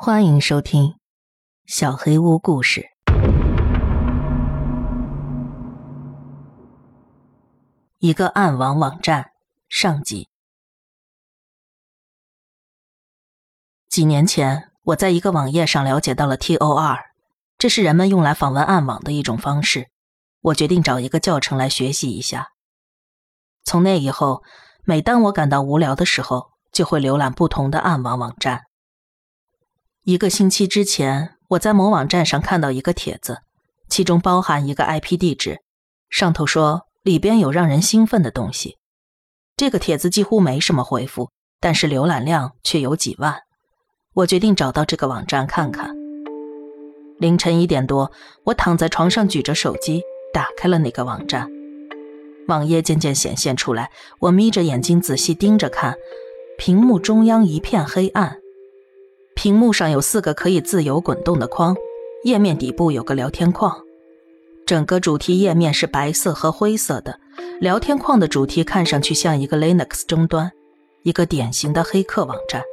欢迎收听《小黑屋故事》。一个暗网网站上集。几年前，我在一个网页上了解到了 TOR，这是人们用来访问暗网的一种方式。我决定找一个教程来学习一下。从那以后，每当我感到无聊的时候，就会浏览不同的暗网网站。一个星期之前，我在某网站上看到一个帖子，其中包含一个 IP 地址，上头说里边有让人兴奋的东西。这个帖子几乎没什么回复，但是浏览量却有几万。我决定找到这个网站看看。凌晨一点多，我躺在床上举着手机，打开了那个网站。网页渐渐显现出来，我眯着眼睛仔细盯着看，屏幕中央一片黑暗。屏幕上有四个可以自由滚动的框，页面底部有个聊天框，整个主题页面是白色和灰色的。聊天框的主题看上去像一个 Linux 终端，一个典型的黑客网站。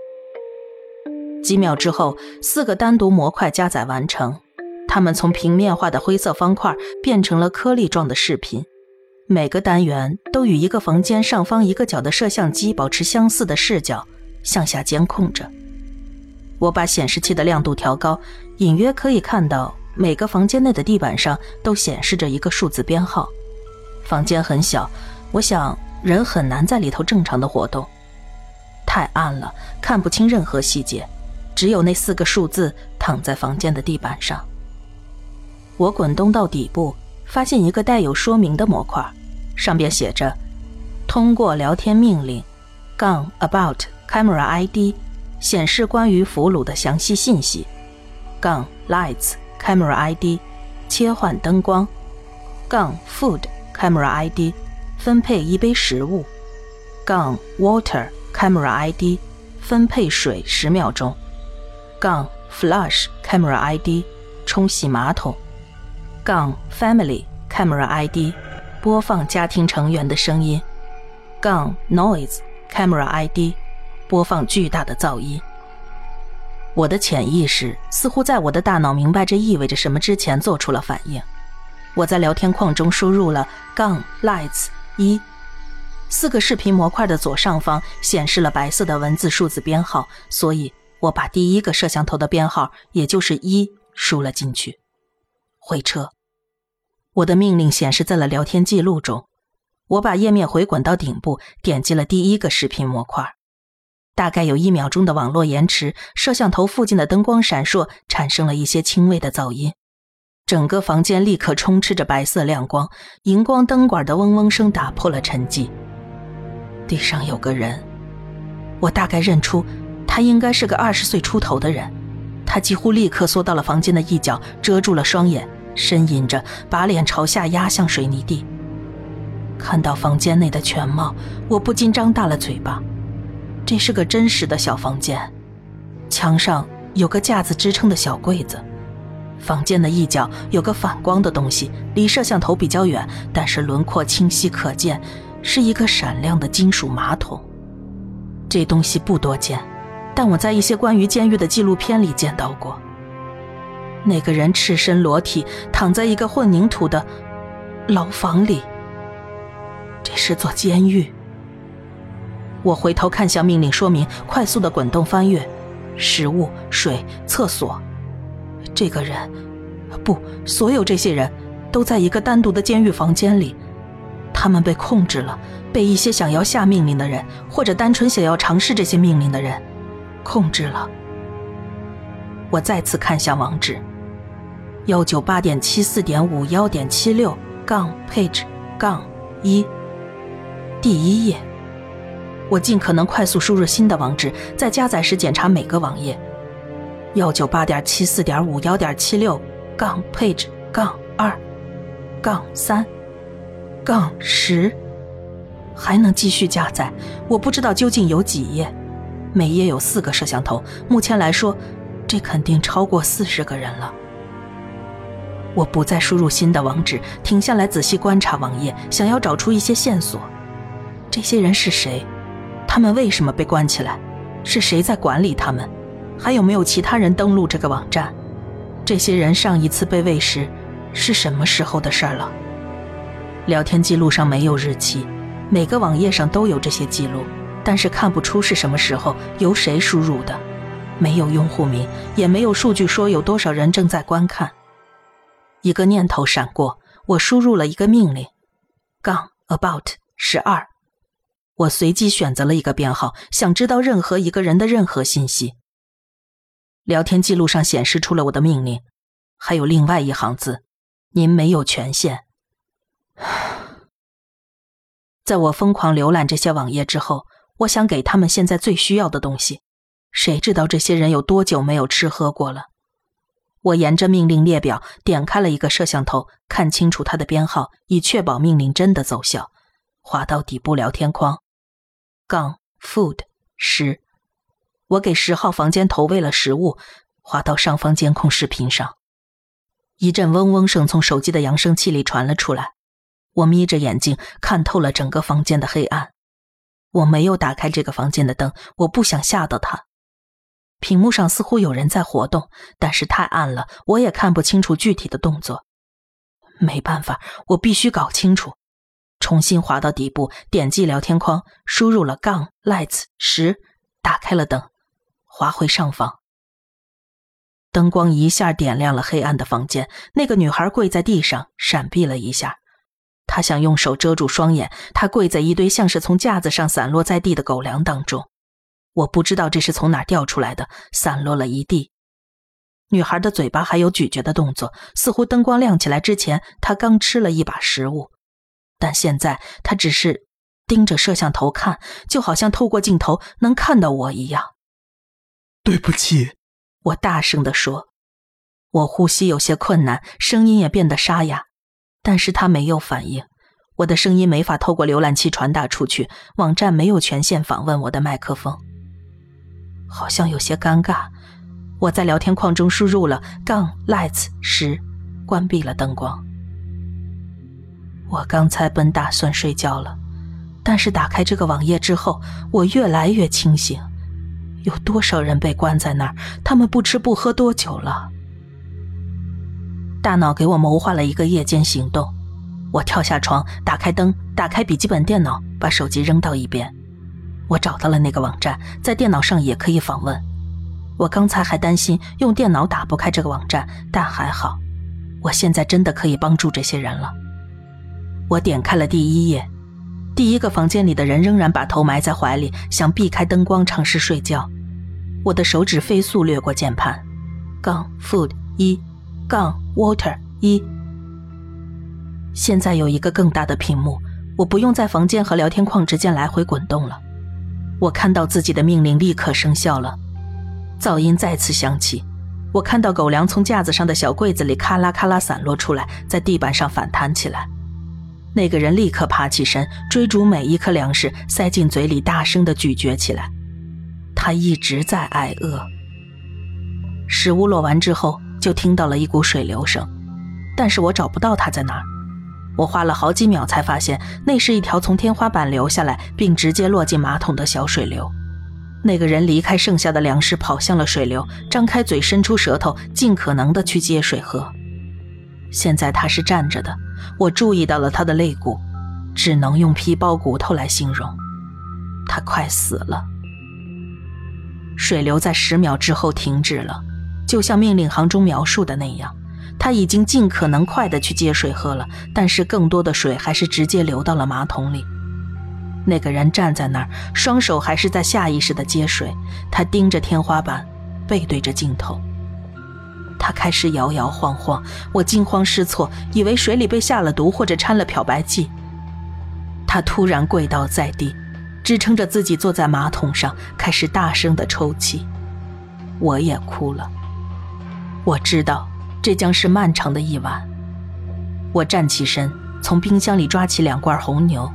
几秒之后，四个单独模块加载完成，它们从平面化的灰色方块变成了颗粒状的视频，每个单元都与一个房间上方一个角的摄像机保持相似的视角，向下监控着。我把显示器的亮度调高，隐约可以看到每个房间内的地板上都显示着一个数字编号。房间很小，我想人很难在里头正常的活动。太暗了，看不清任何细节，只有那四个数字躺在房间的地板上。我滚动到底部，发现一个带有说明的模块，上边写着：“通过聊天命令，杠 about camera ID。”显示关于俘虏的详细信息。杠 lights camera ID，切换灯光。杠 food camera ID，分配一杯食物。杠 water camera ID，分配水十秒钟。杠 flush camera ID，冲洗马桶。杠 family camera ID，播放家庭成员的声音。杠 noise camera ID。播放巨大的噪音。我的潜意识似乎在我的大脑明白这意味着什么之前做出了反应。我在聊天框中输入了杠 lights 一，四个视频模块的左上方显示了白色的文字数字编号，所以我把第一个摄像头的编号，也就是一，输了进去。回车。我的命令显示在了聊天记录中。我把页面回滚到顶部，点击了第一个视频模块。大概有一秒钟的网络延迟，摄像头附近的灯光闪烁，产生了一些轻微的噪音。整个房间立刻充斥着白色亮光，荧光灯管的嗡嗡声打破了沉寂。地上有个人，我大概认出，他应该是个二十岁出头的人。他几乎立刻缩到了房间的一角，遮住了双眼，呻吟着，把脸朝下压向水泥地。看到房间内的全貌，我不禁张大了嘴巴。这是个真实的小房间，墙上有个架子支撑的小柜子，房间的一角有个反光的东西，离摄像头比较远，但是轮廓清晰可见，是一个闪亮的金属马桶。这东西不多见，但我在一些关于监狱的纪录片里见到过。那个人赤身裸体躺在一个混凝土的牢房里，这是座监狱。我回头看向命令说明，快速的滚动翻阅，食物、水、厕所。这个人，不，所有这些人都在一个单独的监狱房间里，他们被控制了，被一些想要下命令的人，或者单纯想要尝试这些命令的人控制了。我再次看向网址：幺九八点七四点五幺点七六杠 page 杠一，第一页。我尽可能快速输入新的网址，在加载时检查每个网页。幺九八点七四点五幺点七六杠 page 杠二杠三杠十，还能继续加载。我不知道究竟有几页，每页有四个摄像头。目前来说，这肯定超过四十个人了。我不再输入新的网址，停下来仔细观察网页，想要找出一些线索。这些人是谁？他们为什么被关起来？是谁在管理他们？还有没有其他人登录这个网站？这些人上一次被喂食是什么时候的事儿了？聊天记录上没有日期，每个网页上都有这些记录，但是看不出是什么时候由谁输入的，没有用户名，也没有数据说有多少人正在观看。一个念头闪过，我输入了一个命令：杠 about 十二。我随机选择了一个编号，想知道任何一个人的任何信息。聊天记录上显示出了我的命令，还有另外一行字：“您没有权限。”在我疯狂浏览这些网页之后，我想给他们现在最需要的东西。谁知道这些人有多久没有吃喝过了？我沿着命令列表点开了一个摄像头，看清楚它的编号，以确保命令真的奏效。滑到底部聊天框。杠 food 十，我给十号房间投喂了食物，滑到上方监控视频上，一阵嗡嗡声从手机的扬声器里传了出来。我眯着眼睛看透了整个房间的黑暗。我没有打开这个房间的灯，我不想吓到他。屏幕上似乎有人在活动，但是太暗了，我也看不清楚具体的动作。没办法，我必须搞清楚。重新滑到底部，点击聊天框，输入了杠 lights 十，打开了灯，滑回上方。灯光一下点亮了黑暗的房间。那个女孩跪在地上，闪避了一下。她想用手遮住双眼。她跪在一堆像是从架子上散落在地的狗粮当中。我不知道这是从哪掉出来的，散落了一地。女孩的嘴巴还有咀嚼的动作，似乎灯光亮起来之前，她刚吃了一把食物。但现在他只是盯着摄像头看，就好像透过镜头能看到我一样。对不起，我大声地说。我呼吸有些困难，声音也变得沙哑。但是他没有反应，我的声音没法透过浏览器传达出去，网站没有权限访问我的麦克风。好像有些尴尬。我在聊天框中输入了杠 lights 十，关闭了灯光。我刚才本打算睡觉了，但是打开这个网页之后，我越来越清醒。有多少人被关在那儿？他们不吃不喝多久了？大脑给我谋划了一个夜间行动。我跳下床，打开灯，打开笔记本电脑，把手机扔到一边。我找到了那个网站，在电脑上也可以访问。我刚才还担心用电脑打不开这个网站，但还好，我现在真的可以帮助这些人了。我点开了第一页，第一个房间里的人仍然把头埋在怀里，想避开灯光尝试睡觉。我的手指飞速掠过键盘，杠 food 一，杠 water 一。现在有一个更大的屏幕，我不用在房间和聊天框之间来回滚动了。我看到自己的命令立刻生效了，噪音再次响起。我看到狗粮从架子上的小柜子里咔啦咔啦散落出来，在地板上反弹起来。那个人立刻爬起身，追逐每一颗粮食，塞进嘴里，大声的咀嚼起来。他一直在挨饿。食物落完之后，就听到了一股水流声，但是我找不到他在哪儿。我花了好几秒才发现，那是一条从天花板流下来，并直接落进马桶的小水流。那个人离开剩下的粮食，跑向了水流，张开嘴，伸出舌头，尽可能的去接水喝。现在他是站着的。我注意到了他的肋骨，只能用皮包骨头来形容。他快死了。水流在十秒之后停止了，就像命令行中描述的那样，他已经尽可能快的去接水喝了，但是更多的水还是直接流到了马桶里。那个人站在那儿，双手还是在下意识的接水，他盯着天花板，背对着镜头。他开始摇摇晃晃，我惊慌失措，以为水里被下了毒或者掺了漂白剂。他突然跪倒在地，支撑着自己坐在马桶上，开始大声的抽泣。我也哭了。我知道这将是漫长的一晚。我站起身，从冰箱里抓起两罐红牛，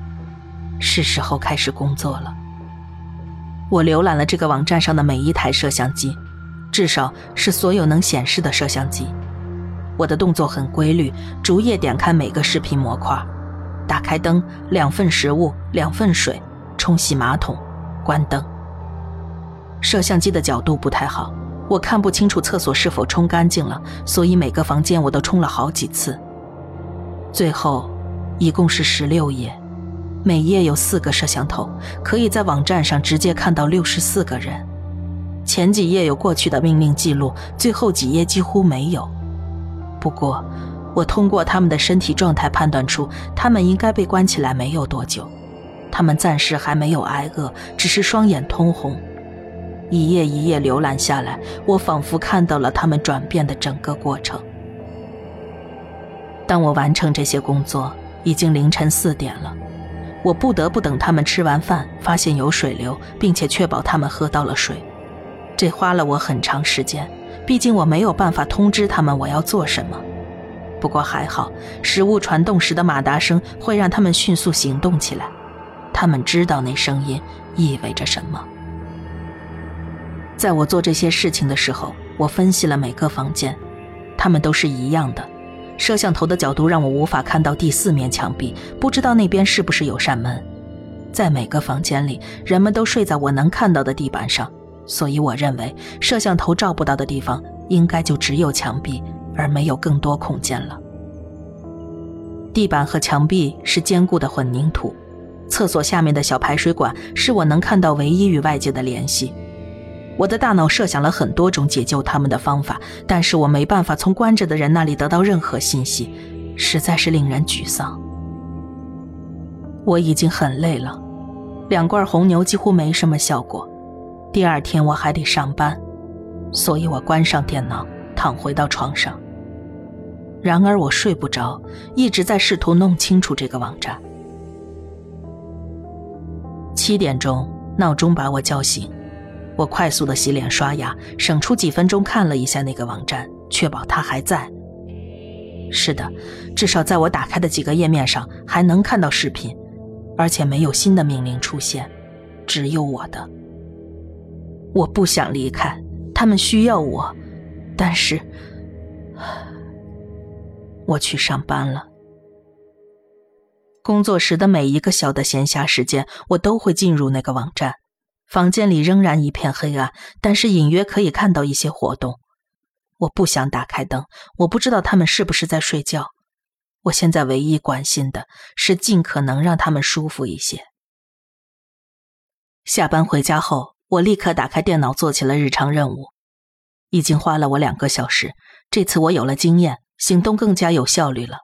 是时候开始工作了。我浏览了这个网站上的每一台摄像机。至少是所有能显示的摄像机。我的动作很规律，逐页点开每个视频模块，打开灯，两份食物，两份水，冲洗马桶，关灯。摄像机的角度不太好，我看不清楚厕所是否冲干净了，所以每个房间我都冲了好几次。最后，一共是十六页，每页有四个摄像头，可以在网站上直接看到六十四个人。前几页有过去的命令记录，最后几页几乎没有。不过，我通过他们的身体状态判断出，他们应该被关起来没有多久。他们暂时还没有挨饿，只是双眼通红。一页一页浏览下来，我仿佛看到了他们转变的整个过程。当我完成这些工作，已经凌晨四点了。我不得不等他们吃完饭，发现有水流，并且确保他们喝到了水。这花了我很长时间，毕竟我没有办法通知他们我要做什么。不过还好，食物传动时的马达声会让他们迅速行动起来。他们知道那声音意味着什么。在我做这些事情的时候，我分析了每个房间，它们都是一样的。摄像头的角度让我无法看到第四面墙壁，不知道那边是不是有扇门。在每个房间里，人们都睡在我能看到的地板上，所以我认为摄像头照不到的地方应该就只有墙壁，而没有更多空间了。地板和墙壁是坚固的混凝土，厕所下面的小排水管是我能看到唯一与外界的联系。我的大脑设想了很多种解救他们的方法，但是我没办法从关着的人那里得到任何信息，实在是令人沮丧。我已经很累了，两罐红牛几乎没什么效果。第二天我还得上班，所以我关上电脑，躺回到床上。然而我睡不着，一直在试图弄清楚这个网站。七点钟，闹钟把我叫醒。我快速的洗脸刷牙，省出几分钟看了一下那个网站，确保它还在。是的，至少在我打开的几个页面上还能看到视频，而且没有新的命令出现，只有我的。我不想离开，他们需要我，但是我去上班了。工作时的每一个小的闲暇时间，我都会进入那个网站。房间里仍然一片黑暗，但是隐约可以看到一些活动。我不想打开灯，我不知道他们是不是在睡觉。我现在唯一关心的是尽可能让他们舒服一些。下班回家后，我立刻打开电脑做起了日常任务。已经花了我两个小时，这次我有了经验，行动更加有效率了。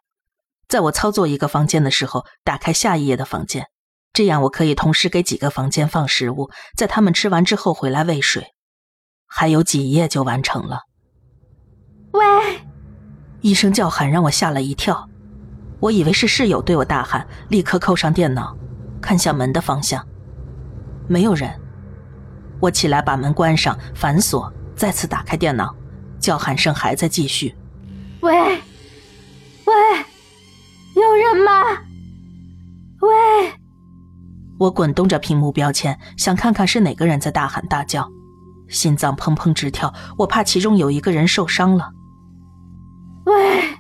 在我操作一个房间的时候，打开下一页的房间。这样我可以同时给几个房间放食物，在他们吃完之后回来喂水，还有几页就完成了。喂！一声叫喊让我吓了一跳，我以为是室友对我大喊，立刻扣上电脑，看向门的方向，没有人。我起来把门关上，反锁，再次打开电脑，叫喊声还在继续。喂！喂！有人吗？喂！我滚动着屏幕标签，想看看是哪个人在大喊大叫，心脏砰砰直跳，我怕其中有一个人受伤了。喂，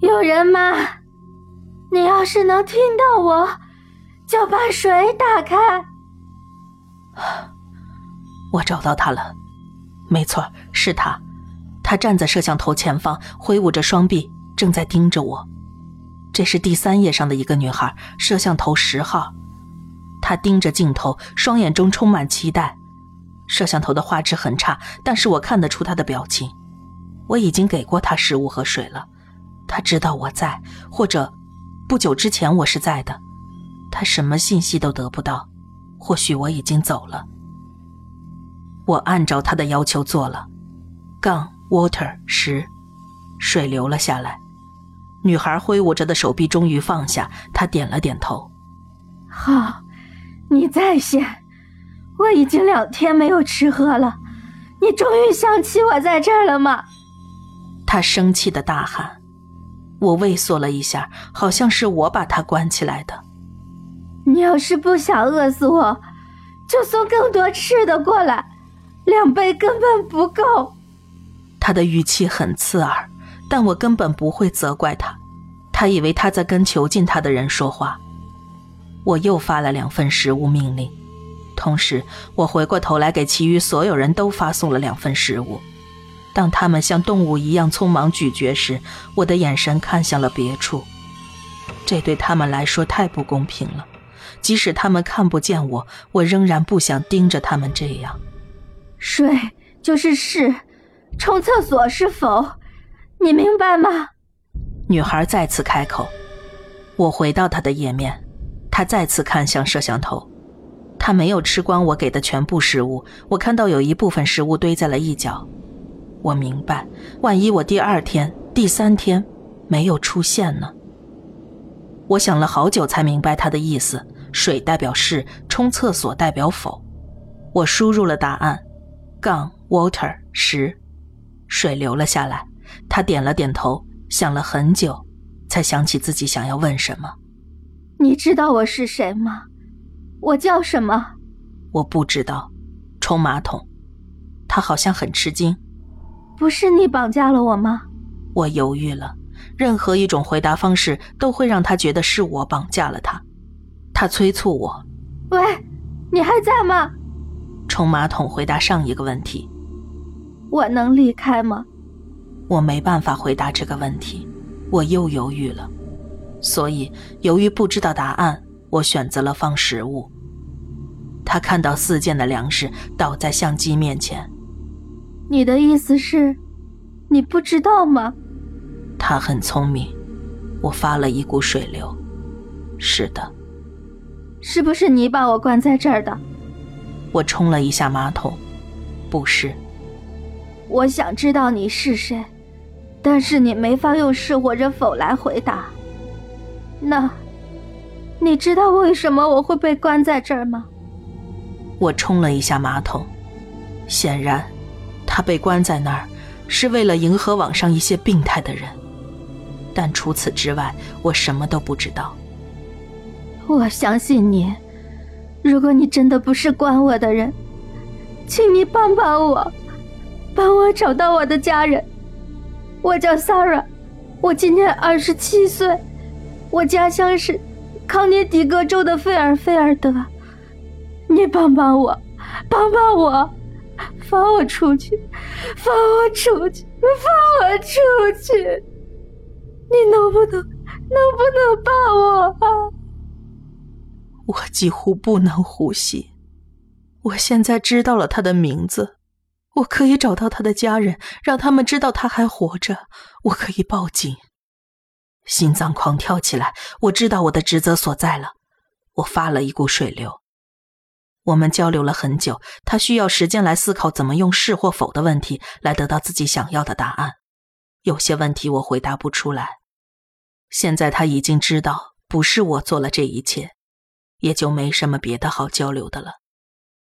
有人吗？你要是能听到我，就把水打开。我找到他了，没错，是他，他站在摄像头前方，挥舞着双臂，正在盯着我。这是第三页上的一个女孩，摄像头十号。他盯着镜头，双眼中充满期待。摄像头的画质很差，但是我看得出他的表情。我已经给过他食物和水了，他知道我在，或者不久之前我是在的。他什么信息都得不到，或许我已经走了。我按照他的要求做了，杠 water 十，水流了下来。女孩挥舞着的手臂终于放下，她点了点头。好。你在线，我已经两天没有吃喝了，你终于想起我在这儿了吗？他生气的大喊。我畏缩了一下，好像是我把他关起来的。你要是不想饿死我，就送更多吃的过来，两杯根本不够。他的语气很刺耳，但我根本不会责怪他。他以为他在跟囚禁他的人说话。我又发了两份食物命令，同时，我回过头来给其余所有人都发送了两份食物。当他们像动物一样匆忙咀嚼时，我的眼神看向了别处。这对他们来说太不公平了。即使他们看不见我，我仍然不想盯着他们这样。水就是是，冲厕所是否？你明白吗？女孩再次开口。我回到她的页面，她再次看向摄像头。她没有吃光我给的全部食物，我看到有一部分食物堆在了一角。我明白，万一我第二天、第三天没有出现呢？我想了好久才明白他的意思：水代表是，冲厕所代表否。我输入了答案，杠 water 十，水流了下来。他点了点头，想了很久，才想起自己想要问什么。你知道我是谁吗？我叫什么？我不知道。冲马桶。他好像很吃惊。不是你绑架了我吗？我犹豫了。任何一种回答方式都会让他觉得是我绑架了他。他催促我：“喂，你还在吗？”冲马桶回答上一个问题：“我能离开吗？”我没办法回答这个问题。我又犹豫了。所以，由于不知道答案，我选择了放食物。他看到四件的粮食倒在相机面前。你的意思是，你不知道吗？他很聪明。我发了一股水流。是的。是不是你把我关在这儿的？我冲了一下马桶。不是。我想知道你是谁，但是你没法用是或者否来回答。那，你知道为什么我会被关在这儿吗？我冲了一下马桶。显然。他被关在那儿，是为了迎合网上一些病态的人。但除此之外，我什么都不知道。我相信你。如果你真的不是关我的人，请你帮帮我，帮我找到我的家人。我叫 s a r a 我今年二十七岁，我家乡是康涅狄格州的费尔菲尔德。你帮帮我，帮帮我。放我出去！放我出去！放我出去！你能不能，能不能帮我啊？我几乎不能呼吸。我现在知道了他的名字，我可以找到他的家人，让他们知道他还活着。我可以报警。心脏狂跳起来，我知道我的职责所在了。我发了一股水流。我们交流了很久，他需要时间来思考怎么用是或否的问题来得到自己想要的答案。有些问题我回答不出来。现在他已经知道不是我做了这一切，也就没什么别的好交流的了。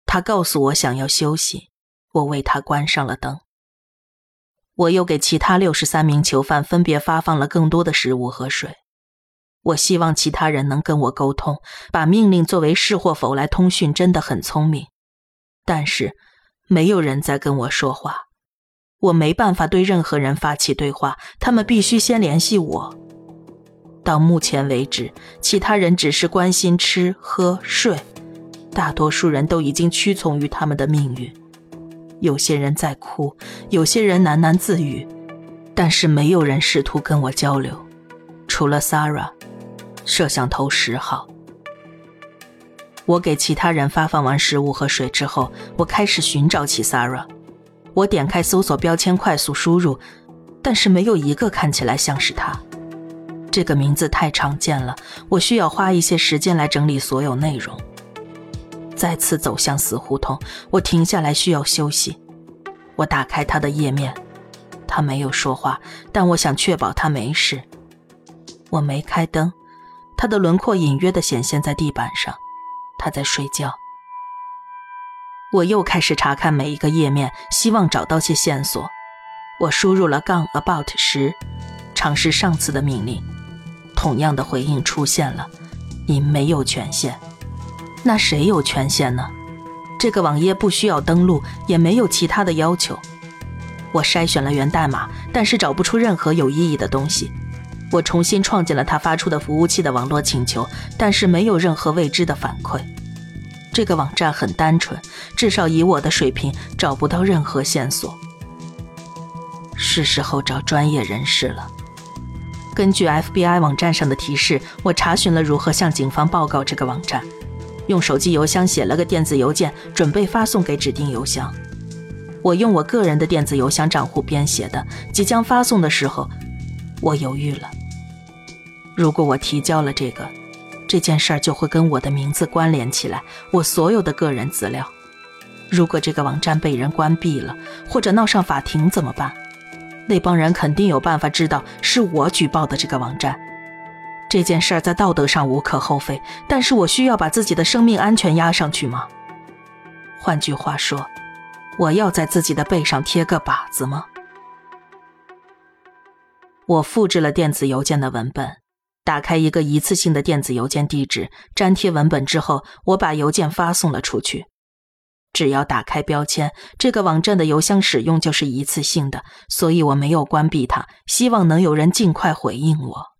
他告诉我想要休息，我为他关上了灯。我又给其他六十三名囚犯分别发放了更多的食物和水。我希望其他人能跟我沟通，把命令作为是或否来通讯，真的很聪明。但是，没有人在跟我说话，我没办法对任何人发起对话，他们必须先联系我。到目前为止，其他人只是关心吃喝睡，大多数人都已经屈从于他们的命运。有些人在哭，有些人喃喃自语，但是没有人试图跟我交流，除了 s a r a。摄像头十号。我给其他人发放完食物和水之后，我开始寻找起 s a r a。我点开搜索标签，快速输入，但是没有一个看起来像是他。这个名字太常见了，我需要花一些时间来整理所有内容。再次走向死胡同，我停下来需要休息。我打开他的页面，他没有说话，但我想确保他没事。我没开灯。他的轮廓隐约的显现在地板上，他在睡觉。我又开始查看每一个页面，希望找到些线索。我输入了杠 about 十，尝试上次的命令，同样的回应出现了。你没有权限。那谁有权限呢？这个网页不需要登录，也没有其他的要求。我筛选了源代码，但是找不出任何有意义的东西。我重新创建了他发出的服务器的网络请求，但是没有任何未知的反馈。这个网站很单纯，至少以我的水平找不到任何线索。是时候找专业人士了。根据 FBI 网站上的提示，我查询了如何向警方报告这个网站，用手机邮箱写了个电子邮件，准备发送给指定邮箱。我用我个人的电子邮箱账户编写的，即将发送的时候，我犹豫了。如果我提交了这个，这件事儿就会跟我的名字关联起来，我所有的个人资料。如果这个网站被人关闭了，或者闹上法庭怎么办？那帮人肯定有办法知道是我举报的这个网站。这件事儿在道德上无可厚非，但是我需要把自己的生命安全压上去吗？换句话说，我要在自己的背上贴个靶子吗？我复制了电子邮件的文本，打开一个一次性的电子邮件地址，粘贴文本之后，我把邮件发送了出去。只要打开标签，这个网站的邮箱使用就是一次性的，所以我没有关闭它，希望能有人尽快回应我。